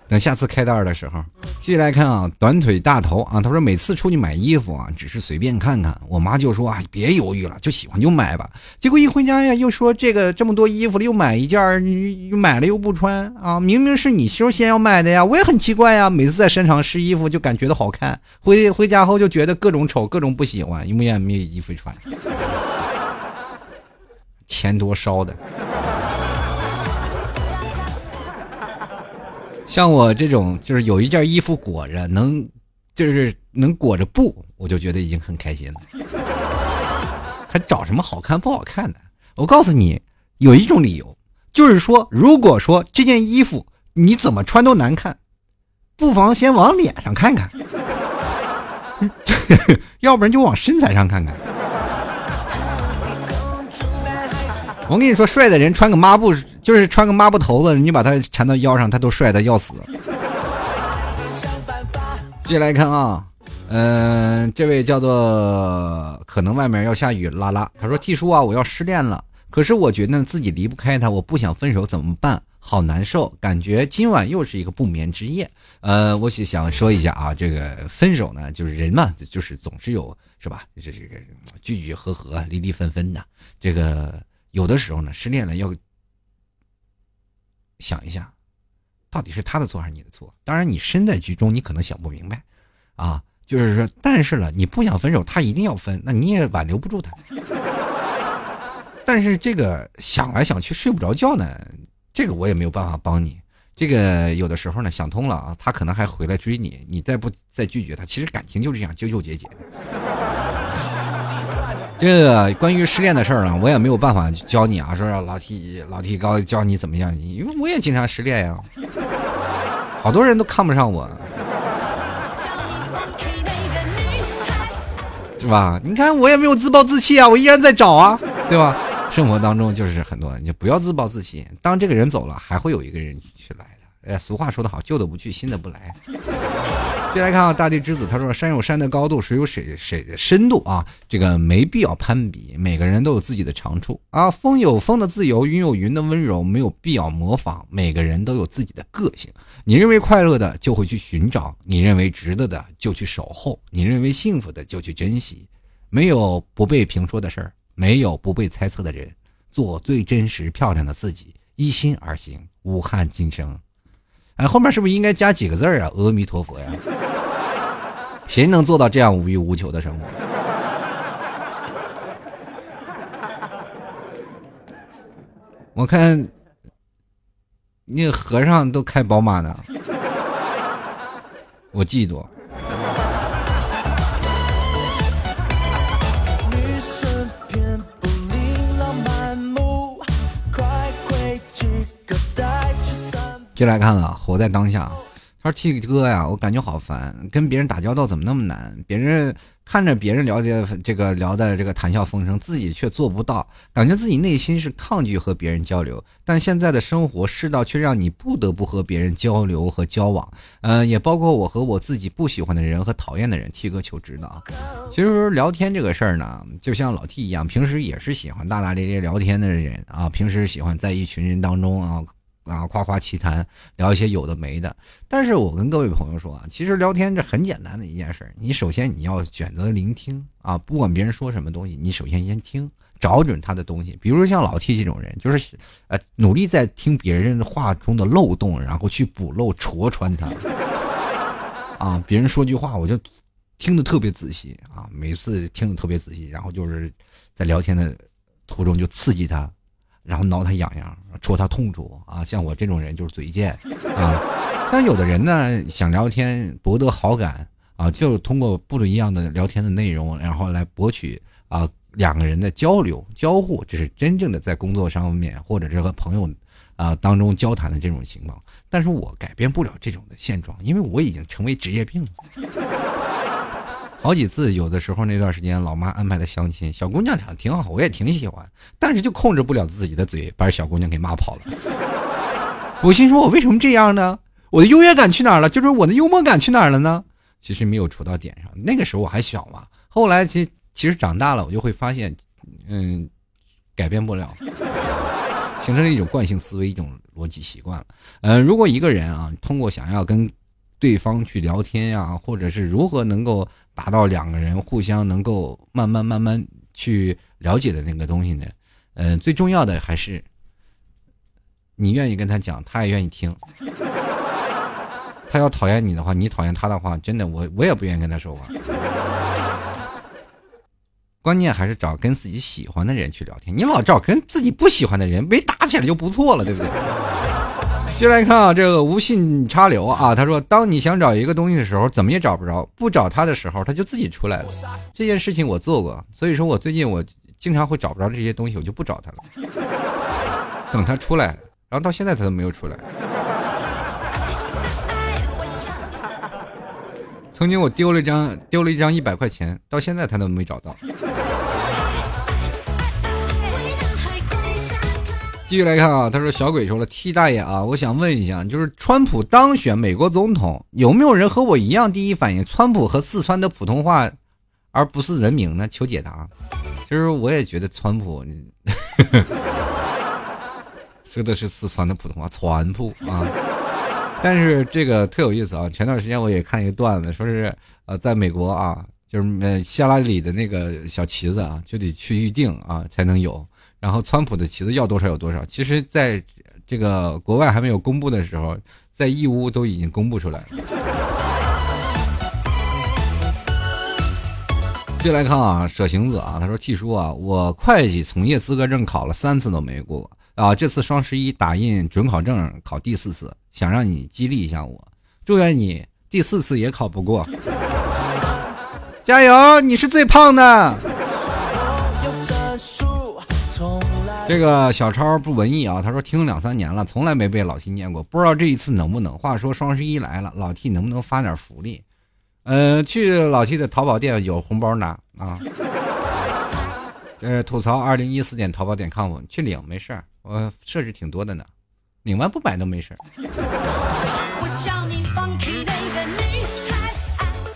等下次开袋的时候，继续来看啊，短腿大头啊，他说每次出去买衣服啊，只是随便看看，我妈就说啊，别犹豫了，就喜欢就买吧。结果一回家呀，又说这个这么多衣服了，又买一件又买了又不穿啊，明明是你媳妇先要买的呀，我也很奇怪呀。每次在商场试衣服就感觉到好看，回回家后就觉得各种丑，各种不喜欢，永远没有衣服穿，钱多烧的。像我这种，就是有一件衣服裹着，能，就是能裹着布，我就觉得已经很开心了。还找什么好看不好看的？我告诉你，有一种理由，就是说，如果说这件衣服你怎么穿都难看，不妨先往脸上看看，要不然就往身材上看看。我跟你说，帅的人穿个抹布，就是穿个抹布头子，你把他缠到腰上，他都帅的要死。继续来看啊，嗯，这位叫做可能外面要下雨，拉拉，他说：“T 叔啊，我要失恋了，可是我觉得自己离不开他，我不想分手，怎么办？好难受，感觉今晚又是一个不眠之夜。”呃，我想想说一下啊，这个分手呢，就是人嘛，就是总是有是吧？这这个聚聚合合，离离分分的，这个。有的时候呢，失恋了要想一下，到底是他的错还是你的错？当然，你身在局中，你可能想不明白，啊，就是说，但是了，你不想分手，他一定要分，那你也挽留不住他。但是这个想来想去睡不着觉呢，这个我也没有办法帮你。这个有的时候呢，想通了啊，他可能还回来追你，你再不再拒绝他，其实感情就是这样纠纠结结的。这个关于失恋的事儿呢，我也没有办法教你啊。说老 T 老 T 高教你怎么样，因为我也经常失恋呀。好多人都看不上我，是吧？你看我也没有自暴自弃啊，我依然在找啊，对吧？生活当中就是很多，你不要自暴自弃。当这个人走了，还会有一个人去来的。哎，俗话说得好，旧的不去，新的不来。接来看啊，大地之子，他说：“山有山的高度，水有水水的深度啊，这个没必要攀比。每个人都有自己的长处啊，风有风的自由，云有云的温柔，没有必要模仿。每个人都有自己的个性。你认为快乐的，就会去寻找；你认为值得的，就去守候；你认为幸福的，就去珍惜。没有不被评说的事儿，没有不被猜测的人。做最真实漂亮的自己，一心而行，无憾今生。哎，后面是不是应该加几个字啊？阿弥陀佛呀！谁能做到这样无欲无求的生活？我看那和尚都开宝马呢，我嫉妒。就来看了，活在当下。他说：“T 哥呀，我感觉好烦，跟别人打交道怎么那么难？别人看着别人了解这个聊的这个谈笑风生，自己却做不到，感觉自己内心是抗拒和别人交流。但现在的生活世道却让你不得不和别人交流和交往。嗯，也包括我和我自己不喜欢的人和讨厌的人。T 哥求指导。其实聊天这个事儿呢，就像老 T 一样，平时也是喜欢大大咧咧聊天的人啊，平时喜欢在一群人当中啊。”啊，夸夸其谈，聊一些有的没的。但是我跟各位朋友说啊，其实聊天这很简单的一件事。你首先你要选择聆听啊，不管别人说什么东西，你首先先听，找准他的东西。比如像老 T 这种人，就是呃，努力在听别人话中的漏洞，然后去补漏戳穿他。啊，别人说句话，我就听得特别仔细啊，每次听得特别仔细，然后就是在聊天的途中就刺激他。然后挠他痒痒，戳他痛处啊！像我这种人就是嘴贱啊。像有的人呢，想聊天博得好感啊，就通过不一样的聊天的内容，然后来博取啊两个人的交流交互，这是真正的在工作上面或者是和朋友啊当中交谈的这种情况。但是我改变不了这种的现状，因为我已经成为职业病了。好几次，有的时候那段时间，老妈安排的相亲，小姑娘长得挺好，我也挺喜欢，但是就控制不了自己的嘴，把小姑娘给骂跑了。我心说，我为什么这样呢？我的优越感去哪儿了？就是我的幽默感去哪儿了呢？其实没有戳到点上。那个时候我还小嘛，后来其其实长大了，我就会发现，嗯，改变不了，形成了一种惯性思维，一种逻辑习惯了。嗯，如果一个人啊，通过想要跟对方去聊天呀，或者是如何能够。达到两个人互相能够慢慢慢慢去了解的那个东西呢？嗯，最重要的还是你愿意跟他讲，他也愿意听。他要讨厌你的话，你讨厌他的话，真的我我也不愿意跟他说话。关键还是找跟自己喜欢的人去聊天。你老找跟自己不喜欢的人，没打起来就不错了，对不对？就来看啊，这个无信插流啊，他说：“当你想找一个东西的时候，怎么也找不着；不找他的时候，他就自己出来了。这件事情我做过，所以说我最近我经常会找不着这些东西，我就不找他了，等他出来。然后到现在他都没有出来。曾经我丢了一张丢了一张一百块钱，到现在他都没找到。”继续来看啊，他说：“小鬼说了，T 大爷啊，我想问一下，就是川普当选美国总统，有没有人和我一样第一反应川普和四川的普通话，而不是人名呢？求解答。其实我也觉得川普 说的是四川的普通话，川普啊。但是这个特有意思啊，前段时间我也看一个段子，说是呃，在美国啊，就是呃希拉里的那个小旗子啊，就得去预定啊才能有。”然后，川普的旗子要多少有多少。其实，在这个国外还没有公布的时候，在义乌都已经公布出来了。接来看啊，舍行子啊，他说：“T 叔啊，我会计从业资格证考了三次都没过啊，这次双十一打印准考证考第四次，想让你激励一下我，祝愿你第四次也考不过，加油！你是最胖的。”这个小超不文艺啊，他说听两三年了，从来没被老 T 念过，不知道这一次能不能。话说双十一来了，老 T 能不能发点福利？呃，去老 T 的淘宝店有红包拿啊。呃，吐槽二零一四点淘宝点 com 去领没事儿，我设置挺多的呢，领完不买都没事儿。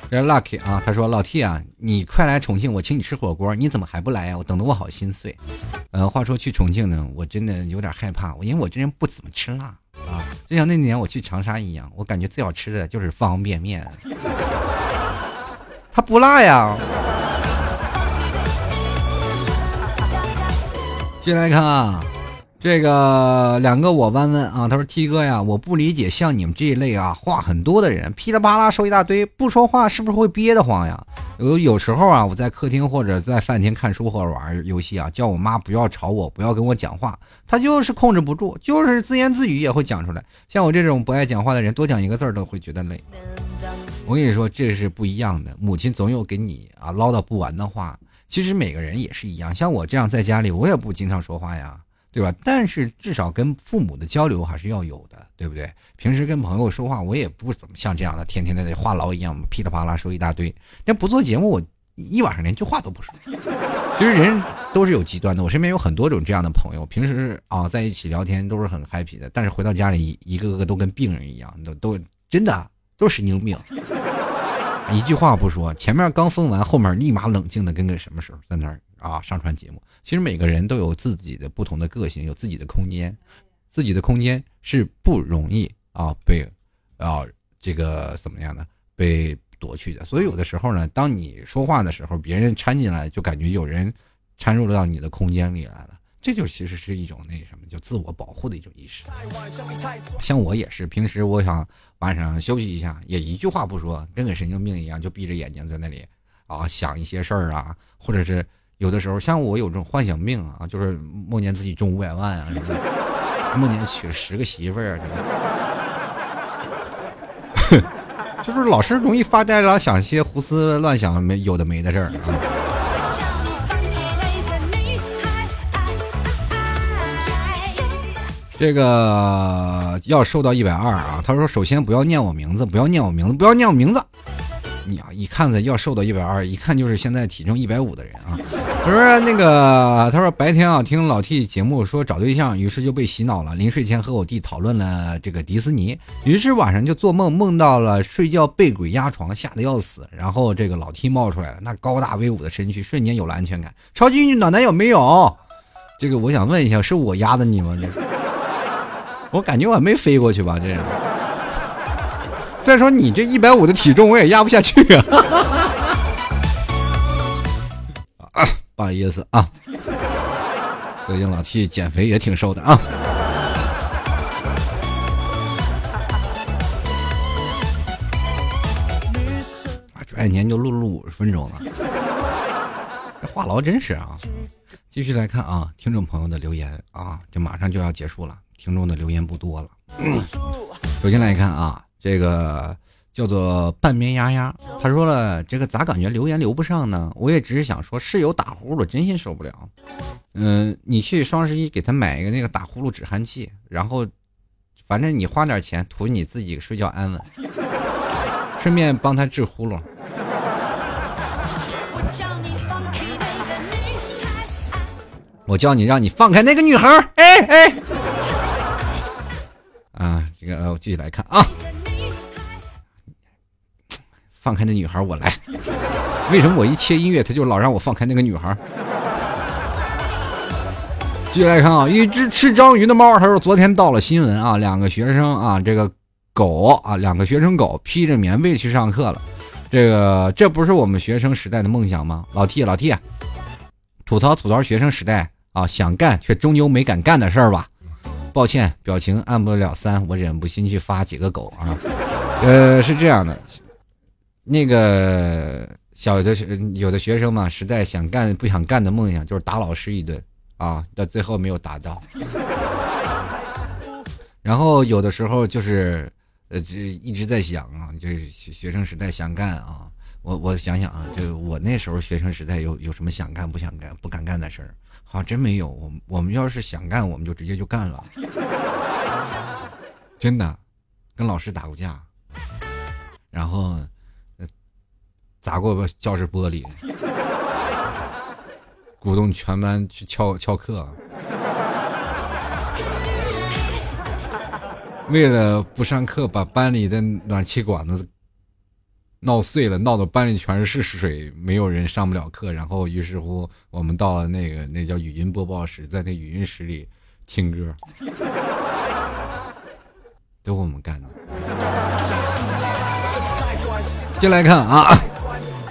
是 Lucky 啊，他说老 T 啊，你快来重庆，我请你吃火锅，你怎么还不来呀？我等得我好心碎。呃，话说去重庆呢，我真的有点害怕，因为我这人不怎么吃辣啊，就像那年我去长沙一样，我感觉最好吃的就是方便面，它不辣呀。进来看啊。这个两个我弯弯啊，他说 T 哥呀，我不理解像你们这一类啊话很多的人，噼里啪啦说一大堆，不说话是不是会憋得慌呀？有有时候啊，我在客厅或者在饭厅看书或者玩游戏啊，叫我妈不要吵我，不要跟我讲话，她就是控制不住，就是自言自语也会讲出来。像我这种不爱讲话的人，多讲一个字儿都会觉得累。我跟你说，这是不一样的。母亲总有给你啊唠叨不完的话。其实每个人也是一样，像我这样在家里，我也不经常说话呀。对吧？但是至少跟父母的交流还是要有的，对不对？平时跟朋友说话，我也不怎么像这样的，天天的话痨一样，噼里啪啦说一大堆。那不做节目，我一晚上连句话都不说。其实人都是有极端的，我身边有很多种这样的朋友，平时啊在一起聊天都是很 happy 的，但是回到家里，一个个都跟病人一样，都都真的都神经病，一句话不说，前面刚疯完，后面立马冷静的跟个什么时候在那儿。啊，上传节目，其实每个人都有自己的不同的个性，有自己的空间，自己的空间是不容易啊被啊这个怎么样呢？被夺去的。所以有的时候呢，当你说话的时候，别人掺进来，就感觉有人掺入到你的空间里来了，这就其实是一种那什么，就自我保护的一种意识。像我也是，平时我想晚上休息一下，也一句话不说，跟个神经病一样，就闭着眼睛在那里啊想一些事儿啊，或者是。有的时候，像我有这种幻想病啊，就是梦见自己中五百万啊，什么梦见娶了十个媳妇儿啊，什么 就是老是容易发呆，老想些胡思乱想、没有的没的事儿啊。这个要瘦到一百二啊，他说：“首先不要念我名字，不要念我名字，不要念我名字。”你啊，一看子要瘦到一百二，一看就是现在体重一百五的人啊。他说那个，他说白天啊听老 T 节目说找对象，于是就被洗脑了。临睡前和我弟讨论了这个迪士尼，于是晚上就做梦，梦到了睡觉被鬼压床，吓得要死。然后这个老 T 冒出来了，那高大威武的身躯，瞬间有了安全感。超级女暖男有没有？这个我想问一下，是我压的你吗？我感觉我还没飞过去吧？这样。再说你这一百五的体重，我也压不下去啊！啊，不好意思啊，最近老 T 减肥也挺瘦的啊。啊，转眼间就录了五十分钟了，这话痨真是啊！继续来看啊，听众朋友的留言啊，这马上就要结束了，听众的留言不多了。首先来看啊。这个叫做半边丫丫，他说了，这个咋感觉留言留不上呢？我也只是想说，室友打呼噜，真心受不了。嗯，你去双十一给他买一个那个打呼噜止鼾器，然后，反正你花点钱，图你自己睡觉安稳，顺便帮他治呼噜。我叫你让你放开那个女孩，哎哎。啊，这个我继续来看啊。放开那女孩，我来。为什么我一切音乐，他就老让我放开那个女孩？继续来看啊，一只吃章鱼的猫，他说昨天到了新闻啊，两个学生啊，这个狗啊，两个学生狗披着棉被去上课了。这个这不是我们学生时代的梦想吗？老 T 老 T，吐槽吐槽学生时代啊，想干却终究没敢干的事儿吧。抱歉，表情按不了三，我忍不心去发几个狗啊。呃，是这样的。那个小的学有的学生嘛，实在想干不想干的梦想就是打老师一顿啊，到最后没有达到。然后有的时候就是呃，这一直在想啊，就是学生时代想干啊，我我想想啊，就我那时候学生时代有有什么想干不想干不敢干的事儿，好像真没有。我我们要是想干，我们就直接就干了，真的，跟老师打过架，然后。砸过教室玻璃，鼓动全班去翘翘课。为了不上课，把班里的暖气管子闹碎了，闹得班里全是水，没有人上不了课。然后，于是乎，我们到了那个那叫语音播报室，在那语音室里听歌，都我们干的。进来看啊。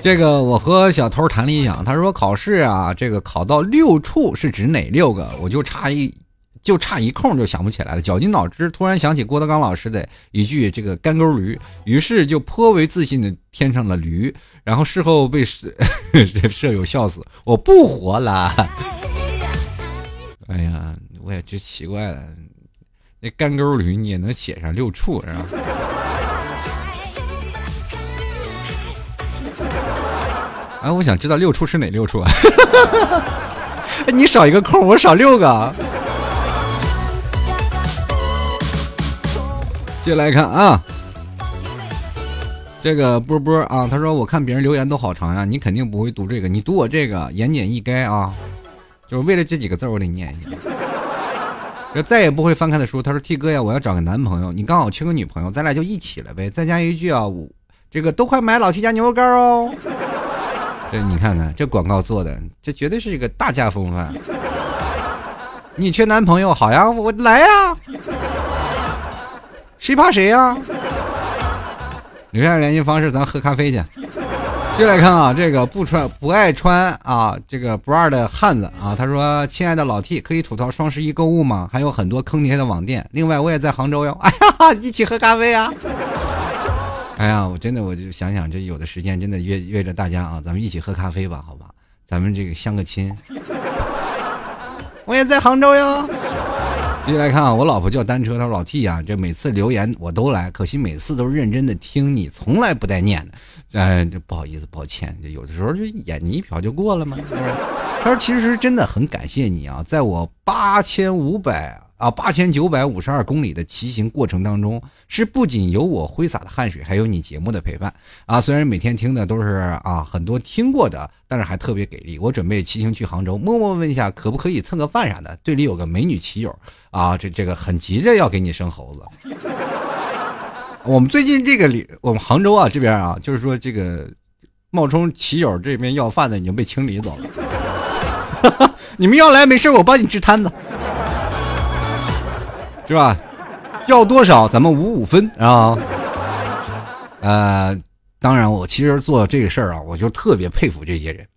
这个我和小偷谈理想，他说考试啊，这个考到六处是指哪六个？我就差一就差一空就想不起来了。绞尽脑汁，突然想起郭德纲老师的一句这个干沟驴，于是就颇为自信的添上了驴。然后事后被舍舍友笑死，我不活了。哎呀，我也真奇怪了，那干沟驴你也能写上六处是吧？哎，我想知道六处是哪六处啊？你少一个空，我少六个。接下来看啊，这个波波啊，他说我看别人留言都好长呀，你肯定不会读这个，你读我这个言简意赅啊，就是为了这几个字我得念一下。这再也不会翻开的书，他说 T 哥呀，我要找个男朋友，你刚好缺个女朋友，咱俩就一起了呗。再加一句啊，这个都快买老七家牛肉干哦。你看看，这广告做的，这绝对是一个大家风范。你缺男朋友，好呀，我来呀，谁怕谁呀？留下联系方式，咱喝咖啡去。接来看啊，这个不穿不爱穿啊，这个不二的汉子啊，他说：“亲爱的老 T，可以吐槽双十一购物吗？还有很多坑爹的网店。另外，我也在杭州哟。哎呀，一起喝咖啡啊！”哎呀，我真的我就想想，这有的时间真的约约着大家啊，咱们一起喝咖啡吧，好吧？咱们这个相个亲。我也在杭州哟。接下来看啊，我老婆叫单车，她说老 T 啊，这每次留言我都来，可惜每次都认真的听你，从来不带念的。哎，这不好意思，抱歉，有的时候就眼你一瞟就过了嘛？他说其实真的很感谢你啊，在我八千五百。啊，八千九百五十二公里的骑行过程当中，是不仅有我挥洒的汗水，还有你节目的陪伴啊。虽然每天听的都是啊很多听过的，但是还特别给力。我准备骑行去杭州，默默问一下，可不可以蹭个饭啥的？队里有个美女骑友啊，这这个很急着要给你生猴子。我们最近这个里，我们杭州啊这边啊，就是说这个冒充骑友这边要饭的已经被清理走了。你们要来没事，我帮你支摊子。是吧？要多少咱们五五分啊？呃，当然，我其实做这个事儿啊，我就特别佩服这些人，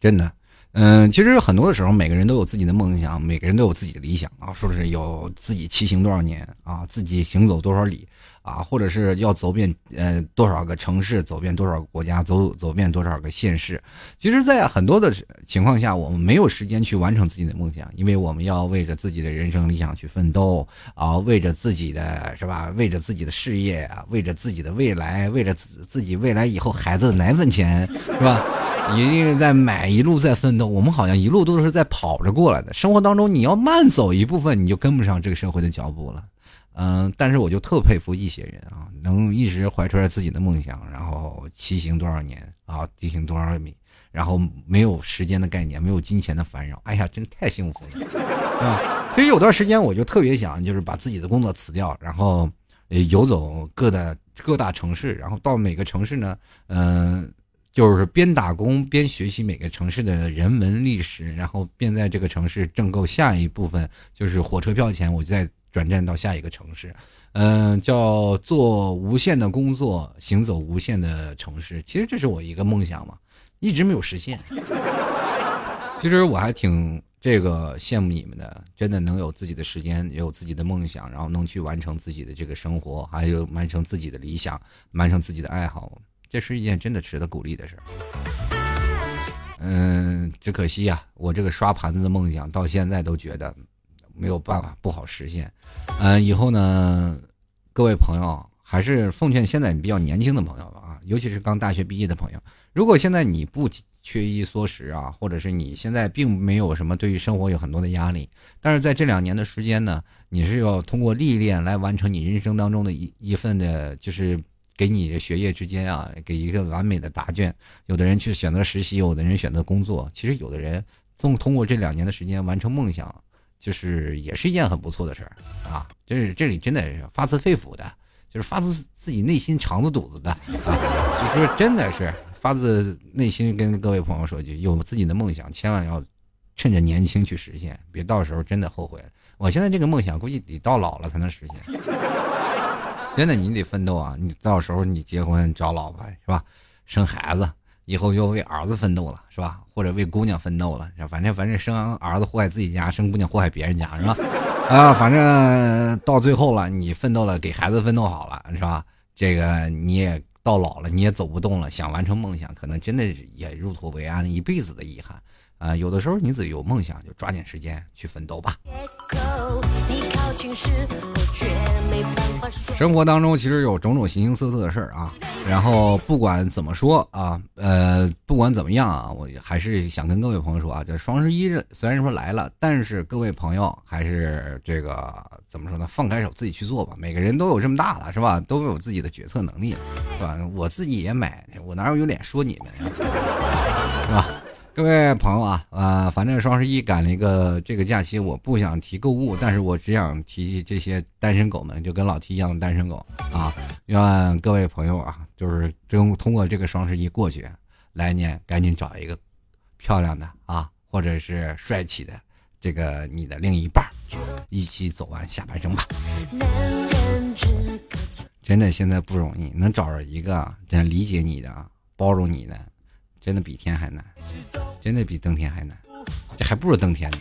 真的。嗯，其实很多的时候，每个人都有自己的梦想，每个人都有自己的理想啊。说是有自己骑行多少年啊，自己行走多少里。啊，或者是要走遍呃多少个城市，走遍多少个国家，走走遍多少个县市。其实，在很多的情况下，我们没有时间去完成自己的梦想，因为我们要为着自己的人生理想去奋斗啊，为着自己的是吧？为着自己的事业啊，为着自己的未来，为着自自己未来以后孩子的奶粉钱是吧？一定在买，一路在奋斗。我们好像一路都是在跑着过来的。生活当中，你要慢走一部分，你就跟不上这个社会的脚步了。嗯，但是我就特佩服一些人啊，能一直怀揣着自己的梦想，然后骑行多少年啊，骑行多少米，然后没有时间的概念，没有金钱的烦扰，哎呀，真的太幸福了，啊！其实有段时间我就特别想，就是把自己的工作辞掉，然后游走各的各大城市，然后到每个城市呢，嗯，就是边打工边学习每个城市的人文历史，然后便在这个城市挣够下一部分就是火车票钱，我就在。转战到下一个城市，嗯，叫做无限的工作，行走无限的城市。其实这是我一个梦想嘛，一直没有实现。其实我还挺这个羡慕你们的，真的能有自己的时间，也有自己的梦想，然后能去完成自己的这个生活，还有完成自己的理想，完成自己的爱好，这是一件真的值得鼓励的事。嗯，只可惜呀，我这个刷盘子的梦想到现在都觉得。没有办法，不好实现。嗯，以后呢，各位朋友，还是奉劝现在比较年轻的朋友吧啊，尤其是刚大学毕业的朋友，如果现在你不缺衣缩食啊，或者是你现在并没有什么对于生活有很多的压力，但是在这两年的时间呢，你是要通过历练来完成你人生当中的一一份的，就是给你的学业之间啊，给一个完美的答卷。有的人去选择实习，有的人选择工作，其实有的人通通过这两年的时间完成梦想。就是也是一件很不错的事儿啊！这是这里真的发自肺腑的，就是发自自己内心肠子肚子的啊！就说真的是发自内心跟各位朋友说句：有自己的梦想，千万要趁着年轻去实现，别到时候真的后悔了。我现在这个梦想估计得到老了才能实现，真的你得奋斗啊！你到时候你结婚找老婆是吧？生孩子，以后就为儿子奋斗了，是吧？或者为姑娘奋斗了，反正反正生儿子祸害自己家，生姑娘祸害别人家，是吧？啊，反正到最后了，你奋斗了，给孩子奋斗好了，是吧？这个你也到老了，你也走不动了，想完成梦想，可能真的也入土为安一辈子的遗憾。啊，有的时候你自己有梦想，就抓紧时间去奋斗吧。生活当中其实有种种形形色色的事儿啊，然后不管怎么说啊，呃，不管怎么样啊，我还是想跟各位朋友说啊，这双十一虽然说来了，但是各位朋友还是这个怎么说呢？放开手自己去做吧。每个人都有这么大了，是吧？都有自己的决策能力，是吧？我自己也买，我哪有有脸说你们呀？是吧？各位朋友啊，啊，反正双十一赶了一个这个假期，我不想提购物，但是我只想提这些单身狗们，就跟老 T 一样的单身狗啊，愿各位朋友啊，就是通通过这个双十一过去，来年赶紧找一个漂亮的啊，或者是帅气的这个你的另一半，一起走完下半生吧。真的现在不容易，能找着一个真理解你的、包容你的。真的比天还难，真的比登天还难，这还不如登天呢。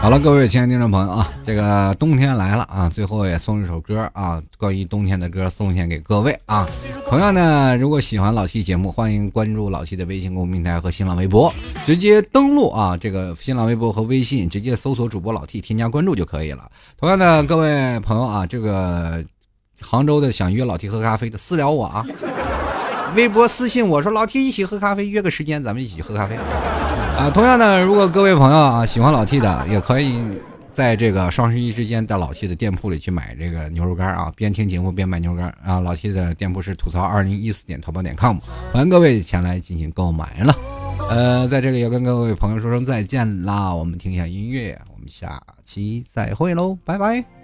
好了，各位亲爱的听众朋友啊，这个冬天来了啊，最后也送一首歌啊，关于冬天的歌送献给各位啊。同样呢，如果喜欢老 T 节目，欢迎关注老 T 的微信公众平台和新浪微博，直接登录啊，这个新浪微博和微信，直接搜索主播老 T，添加关注就可以了。同样的，各位朋友啊，这个杭州的想约老 T 喝咖啡的私聊我啊。微博私信我说：“老 T 一起喝咖啡，约个时间，咱们一起喝咖啡。”啊，同样的，如果各位朋友啊喜欢老 T 的，也可以在这个双十一之间到老 T 的店铺里去买这个牛肉干啊，边听节目边买牛肉干啊。老 T 的店铺是吐槽二零一四点淘宝点 com，欢迎各位前来进行购买了。呃，在这里要跟各位朋友说声再见啦，我们听一下音乐，我们下期再会喽，拜拜。